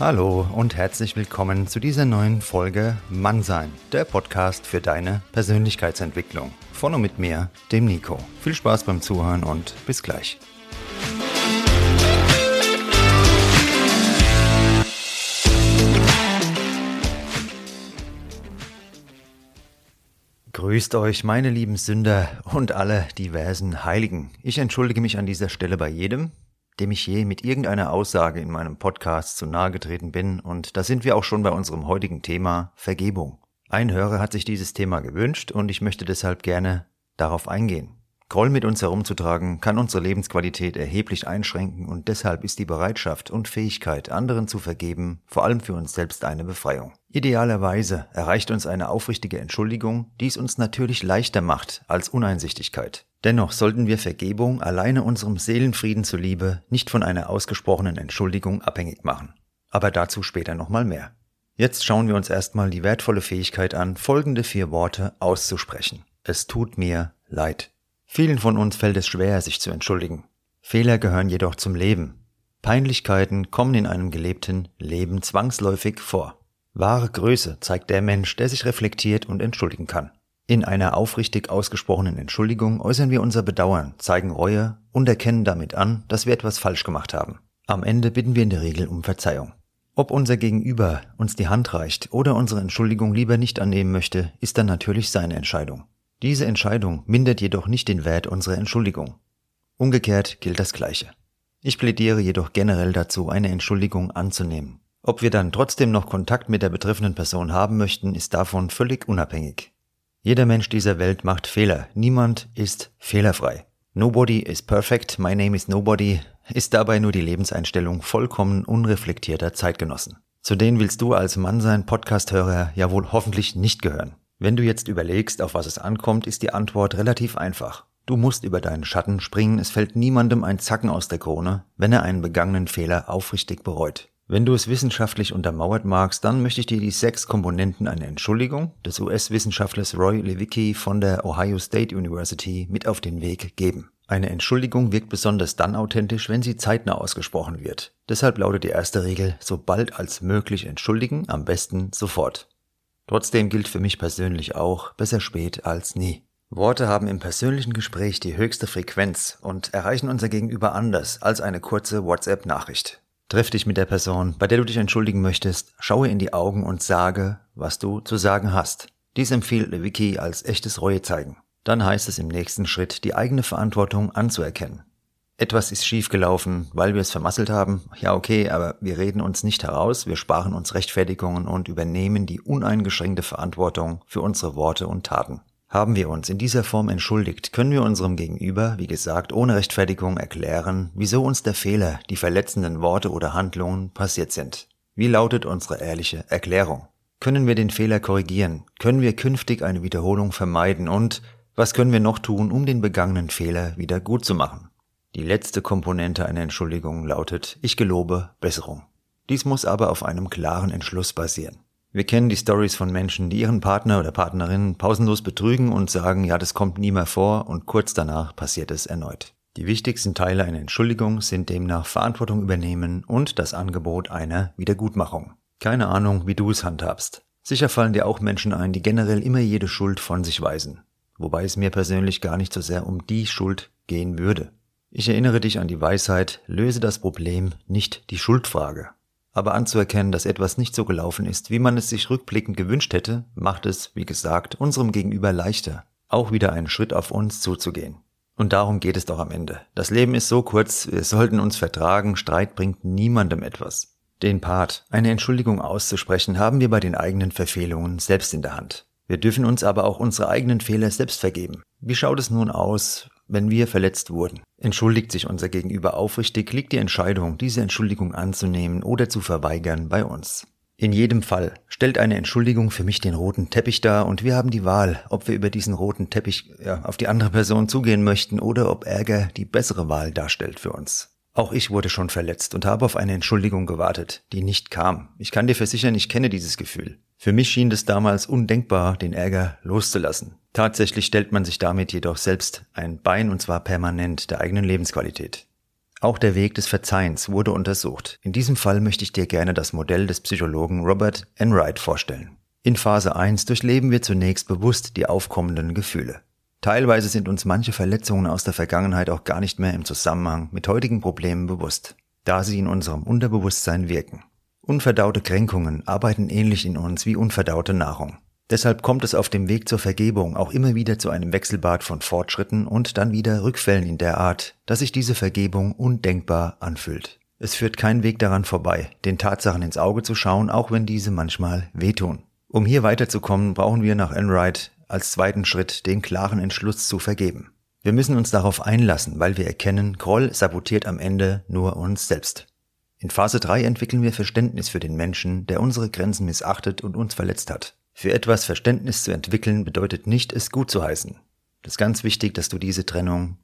Hallo und herzlich willkommen zu dieser neuen Folge Mannsein, der Podcast für deine Persönlichkeitsentwicklung. Von und mit mir, dem Nico. Viel Spaß beim Zuhören und bis gleich. Grüßt euch, meine lieben Sünder und alle diversen Heiligen. Ich entschuldige mich an dieser Stelle bei jedem, dem ich je mit irgendeiner Aussage in meinem Podcast zu nahe getreten bin, und da sind wir auch schon bei unserem heutigen Thema Vergebung. Ein Hörer hat sich dieses Thema gewünscht und ich möchte deshalb gerne darauf eingehen. Groll mit uns herumzutragen kann unsere Lebensqualität erheblich einschränken und deshalb ist die Bereitschaft und Fähigkeit, anderen zu vergeben, vor allem für uns selbst eine Befreiung. Idealerweise erreicht uns eine aufrichtige Entschuldigung, die es uns natürlich leichter macht als Uneinsichtigkeit. Dennoch sollten wir Vergebung alleine unserem Seelenfrieden zuliebe nicht von einer ausgesprochenen Entschuldigung abhängig machen. Aber dazu später nochmal mehr. Jetzt schauen wir uns erstmal die wertvolle Fähigkeit an, folgende vier Worte auszusprechen. Es tut mir leid. Vielen von uns fällt es schwer, sich zu entschuldigen. Fehler gehören jedoch zum Leben. Peinlichkeiten kommen in einem gelebten Leben zwangsläufig vor. Wahre Größe zeigt der Mensch, der sich reflektiert und entschuldigen kann. In einer aufrichtig ausgesprochenen Entschuldigung äußern wir unser Bedauern, zeigen Reue und erkennen damit an, dass wir etwas falsch gemacht haben. Am Ende bitten wir in der Regel um Verzeihung. Ob unser Gegenüber uns die Hand reicht oder unsere Entschuldigung lieber nicht annehmen möchte, ist dann natürlich seine Entscheidung. Diese Entscheidung mindert jedoch nicht den Wert unserer Entschuldigung. Umgekehrt gilt das Gleiche. Ich plädiere jedoch generell dazu, eine Entschuldigung anzunehmen. Ob wir dann trotzdem noch Kontakt mit der betreffenden Person haben möchten, ist davon völlig unabhängig. Jeder Mensch dieser Welt macht Fehler. Niemand ist fehlerfrei. Nobody is perfect, my name is nobody ist dabei nur die Lebenseinstellung vollkommen unreflektierter Zeitgenossen. Zu denen willst du als Mann sein Podcasthörer ja wohl hoffentlich nicht gehören. Wenn du jetzt überlegst, auf was es ankommt, ist die Antwort relativ einfach. Du musst über deinen Schatten springen, es fällt niemandem ein Zacken aus der Krone, wenn er einen begangenen Fehler aufrichtig bereut. Wenn du es wissenschaftlich untermauert magst, dann möchte ich dir die sechs Komponenten einer Entschuldigung des US-Wissenschaftlers Roy Lewicki von der Ohio State University mit auf den Weg geben. Eine Entschuldigung wirkt besonders dann authentisch, wenn sie zeitnah ausgesprochen wird. Deshalb lautet die erste Regel, so bald als möglich entschuldigen, am besten sofort. Trotzdem gilt für mich persönlich auch, besser spät als nie. Worte haben im persönlichen Gespräch die höchste Frequenz und erreichen unser Gegenüber anders als eine kurze WhatsApp-Nachricht. Treff dich mit der Person, bei der du dich entschuldigen möchtest, schaue in die Augen und sage, was du zu sagen hast. Dies empfiehlt Lewicki als echtes Reue zeigen. Dann heißt es im nächsten Schritt, die eigene Verantwortung anzuerkennen. Etwas ist schiefgelaufen, weil wir es vermasselt haben. Ja, okay, aber wir reden uns nicht heraus, wir sparen uns Rechtfertigungen und übernehmen die uneingeschränkte Verantwortung für unsere Worte und Taten. Haben wir uns in dieser Form entschuldigt, können wir unserem Gegenüber, wie gesagt, ohne Rechtfertigung erklären, wieso uns der Fehler, die verletzenden Worte oder Handlungen passiert sind. Wie lautet unsere ehrliche Erklärung? Können wir den Fehler korrigieren? Können wir künftig eine Wiederholung vermeiden? Und was können wir noch tun, um den begangenen Fehler wieder gut zu machen? Die letzte Komponente einer Entschuldigung lautet Ich gelobe Besserung. Dies muss aber auf einem klaren Entschluss basieren. Wir kennen die Stories von Menschen, die ihren Partner oder Partnerin pausenlos betrügen und sagen, ja, das kommt nie mehr vor und kurz danach passiert es erneut. Die wichtigsten Teile einer Entschuldigung sind demnach Verantwortung übernehmen und das Angebot einer Wiedergutmachung. Keine Ahnung, wie du es handhabst. Sicher fallen dir auch Menschen ein, die generell immer jede Schuld von sich weisen. Wobei es mir persönlich gar nicht so sehr um die Schuld gehen würde. Ich erinnere dich an die Weisheit, löse das Problem, nicht die Schuldfrage. Aber anzuerkennen, dass etwas nicht so gelaufen ist, wie man es sich rückblickend gewünscht hätte, macht es, wie gesagt, unserem Gegenüber leichter, auch wieder einen Schritt auf uns zuzugehen. Und darum geht es doch am Ende. Das Leben ist so kurz, wir sollten uns vertragen, Streit bringt niemandem etwas. Den Part, eine Entschuldigung auszusprechen, haben wir bei den eigenen Verfehlungen selbst in der Hand. Wir dürfen uns aber auch unsere eigenen Fehler selbst vergeben. Wie schaut es nun aus, wenn wir verletzt wurden. Entschuldigt sich unser Gegenüber aufrichtig, liegt die Entscheidung, diese Entschuldigung anzunehmen oder zu verweigern, bei uns. In jedem Fall stellt eine Entschuldigung für mich den roten Teppich dar und wir haben die Wahl, ob wir über diesen roten Teppich ja, auf die andere Person zugehen möchten oder ob Ärger die bessere Wahl darstellt für uns. Auch ich wurde schon verletzt und habe auf eine Entschuldigung gewartet, die nicht kam. Ich kann dir versichern, ich kenne dieses Gefühl. Für mich schien es damals undenkbar, den Ärger loszulassen. Tatsächlich stellt man sich damit jedoch selbst ein Bein und zwar permanent der eigenen Lebensqualität. Auch der Weg des Verzeihens wurde untersucht. In diesem Fall möchte ich dir gerne das Modell des Psychologen Robert Enright vorstellen. In Phase 1 durchleben wir zunächst bewusst die aufkommenden Gefühle. Teilweise sind uns manche Verletzungen aus der Vergangenheit auch gar nicht mehr im Zusammenhang mit heutigen Problemen bewusst, da sie in unserem Unterbewusstsein wirken. Unverdaute Kränkungen arbeiten ähnlich in uns wie unverdaute Nahrung. Deshalb kommt es auf dem Weg zur Vergebung auch immer wieder zu einem Wechselbad von Fortschritten und dann wieder Rückfällen in der Art, dass sich diese Vergebung undenkbar anfühlt. Es führt kein Weg daran vorbei, den Tatsachen ins Auge zu schauen, auch wenn diese manchmal wehtun. Um hier weiterzukommen, brauchen wir nach Enright als zweiten Schritt den klaren Entschluss zu vergeben. Wir müssen uns darauf einlassen, weil wir erkennen, Groll sabotiert am Ende nur uns selbst. In Phase 3 entwickeln wir Verständnis für den Menschen, der unsere Grenzen missachtet und uns verletzt hat. Für etwas Verständnis zu entwickeln bedeutet nicht, es gut zu heißen. Das ist ganz wichtig, dass du diese Trennung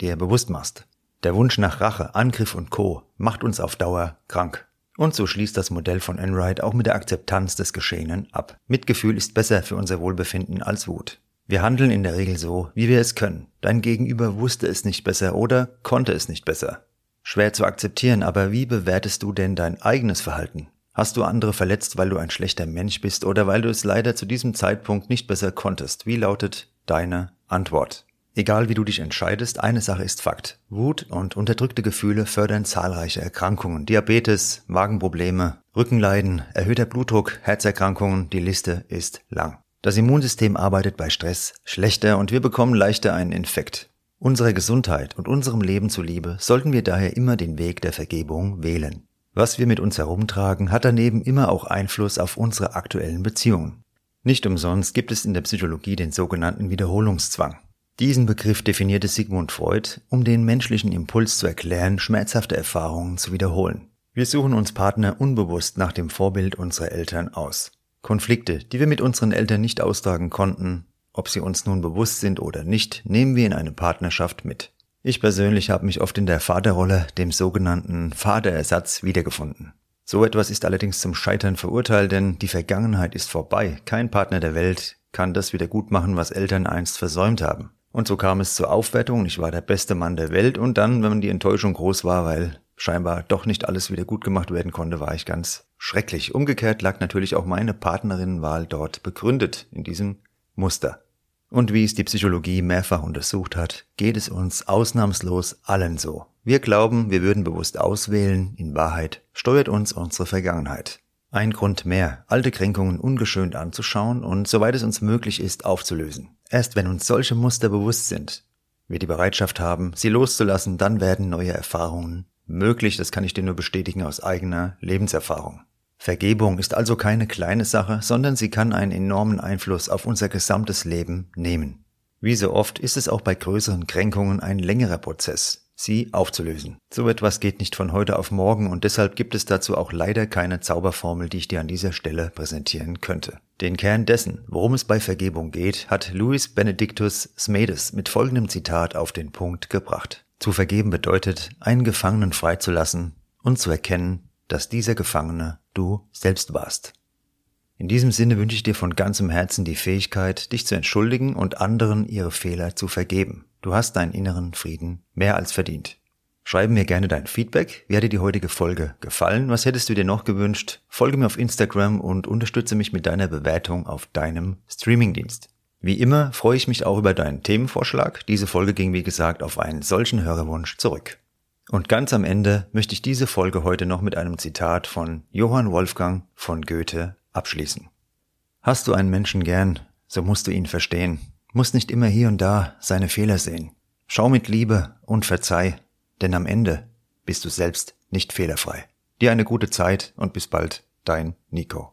dir bewusst machst. Der Wunsch nach Rache, Angriff und Co. macht uns auf Dauer krank. Und so schließt das Modell von Enright auch mit der Akzeptanz des Geschehenen ab. Mitgefühl ist besser für unser Wohlbefinden als Wut. Wir handeln in der Regel so, wie wir es können. Dein Gegenüber wusste es nicht besser oder konnte es nicht besser. Schwer zu akzeptieren, aber wie bewertest du denn dein eigenes Verhalten? Hast du andere verletzt, weil du ein schlechter Mensch bist oder weil du es leider zu diesem Zeitpunkt nicht besser konntest? Wie lautet deine Antwort? Egal wie du dich entscheidest, eine Sache ist Fakt. Wut und unterdrückte Gefühle fördern zahlreiche Erkrankungen. Diabetes, Magenprobleme, Rückenleiden, erhöhter Blutdruck, Herzerkrankungen, die Liste ist lang. Das Immunsystem arbeitet bei Stress schlechter und wir bekommen leichter einen Infekt. Unserer Gesundheit und unserem Leben zuliebe sollten wir daher immer den Weg der Vergebung wählen. Was wir mit uns herumtragen, hat daneben immer auch Einfluss auf unsere aktuellen Beziehungen. Nicht umsonst gibt es in der Psychologie den sogenannten Wiederholungszwang. Diesen Begriff definierte Sigmund Freud, um den menschlichen Impuls zu erklären, schmerzhafte Erfahrungen zu wiederholen. Wir suchen uns Partner unbewusst nach dem Vorbild unserer Eltern aus. Konflikte, die wir mit unseren Eltern nicht austragen konnten, ob sie uns nun bewusst sind oder nicht, nehmen wir in eine Partnerschaft mit. Ich persönlich habe mich oft in der Vaterrolle, dem sogenannten Vaterersatz, wiedergefunden. So etwas ist allerdings zum Scheitern verurteilt, denn die Vergangenheit ist vorbei. Kein Partner der Welt kann das wieder gut machen, was Eltern einst versäumt haben. Und so kam es zur Aufwertung, ich war der beste Mann der Welt und dann, wenn die Enttäuschung groß war, weil scheinbar doch nicht alles wieder gut gemacht werden konnte, war ich ganz schrecklich. Umgekehrt lag natürlich auch meine Partnerinnenwahl dort begründet, in diesem Muster. Und wie es die Psychologie mehrfach untersucht hat, geht es uns ausnahmslos allen so. Wir glauben, wir würden bewusst auswählen, in Wahrheit steuert uns unsere Vergangenheit. Ein Grund mehr, alte Kränkungen ungeschönt anzuschauen und, soweit es uns möglich ist, aufzulösen. Erst wenn uns solche Muster bewusst sind, wir die Bereitschaft haben, sie loszulassen, dann werden neue Erfahrungen möglich. Das kann ich dir nur bestätigen aus eigener Lebenserfahrung. Vergebung ist also keine kleine Sache, sondern sie kann einen enormen Einfluss auf unser gesamtes Leben nehmen. Wie so oft ist es auch bei größeren Kränkungen ein längerer Prozess sie aufzulösen. So etwas geht nicht von heute auf morgen und deshalb gibt es dazu auch leider keine Zauberformel, die ich dir an dieser Stelle präsentieren könnte. Den Kern dessen, worum es bei Vergebung geht, hat Louis Benedictus Smedes mit folgendem Zitat auf den Punkt gebracht. Zu vergeben bedeutet, einen Gefangenen freizulassen und zu erkennen, dass dieser Gefangene du selbst warst. In diesem Sinne wünsche ich dir von ganzem Herzen die Fähigkeit, dich zu entschuldigen und anderen ihre Fehler zu vergeben. Du hast deinen inneren Frieden mehr als verdient. Schreibe mir gerne dein Feedback. Wie hat dir die heutige Folge gefallen? Was hättest du dir noch gewünscht? Folge mir auf Instagram und unterstütze mich mit deiner Bewertung auf deinem Streamingdienst. Wie immer freue ich mich auch über deinen Themenvorschlag. Diese Folge ging wie gesagt auf einen solchen Hörerwunsch zurück. Und ganz am Ende möchte ich diese Folge heute noch mit einem Zitat von Johann Wolfgang von Goethe abschließen. Hast du einen Menschen gern, so musst du ihn verstehen musst nicht immer hier und da seine Fehler sehen. Schau mit Liebe und verzeih, denn am Ende bist du selbst nicht fehlerfrei. Dir eine gute Zeit und bis bald, dein Nico.